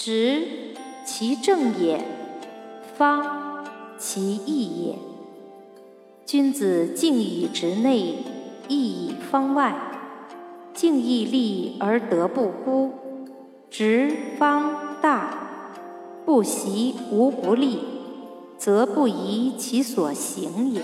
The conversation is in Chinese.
直其正也，方其义也。君子敬以直内，义以方外。敬义立而德不孤，直方大，不习无不利，则不疑其所行也。